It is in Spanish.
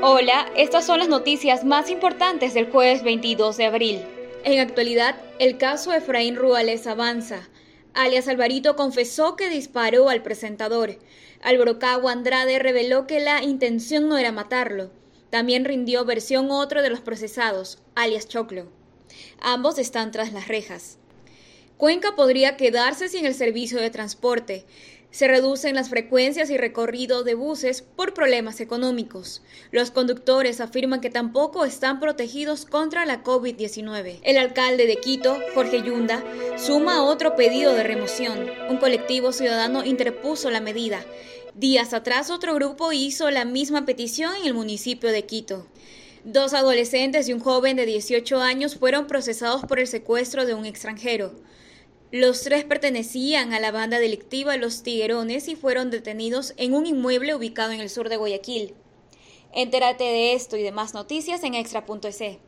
Hola, estas son las noticias más importantes del jueves 22 de abril. En actualidad, el caso Efraín Ruales avanza. Alias Alvarito confesó que disparó al presentador. Alborocagua Andrade reveló que la intención no era matarlo. También rindió versión otro de los procesados, alias Choclo. Ambos están tras las rejas. Cuenca podría quedarse sin el servicio de transporte. Se reducen las frecuencias y recorrido de buses por problemas económicos. Los conductores afirman que tampoco están protegidos contra la COVID-19. El alcalde de Quito, Jorge Yunda, suma otro pedido de remoción. Un colectivo ciudadano interpuso la medida. Días atrás otro grupo hizo la misma petición en el municipio de Quito. Dos adolescentes y un joven de 18 años fueron procesados por el secuestro de un extranjero. Los tres pertenecían a la banda delictiva Los Tiguerones y fueron detenidos en un inmueble ubicado en el sur de Guayaquil. Entérate de esto y demás noticias en extra.es.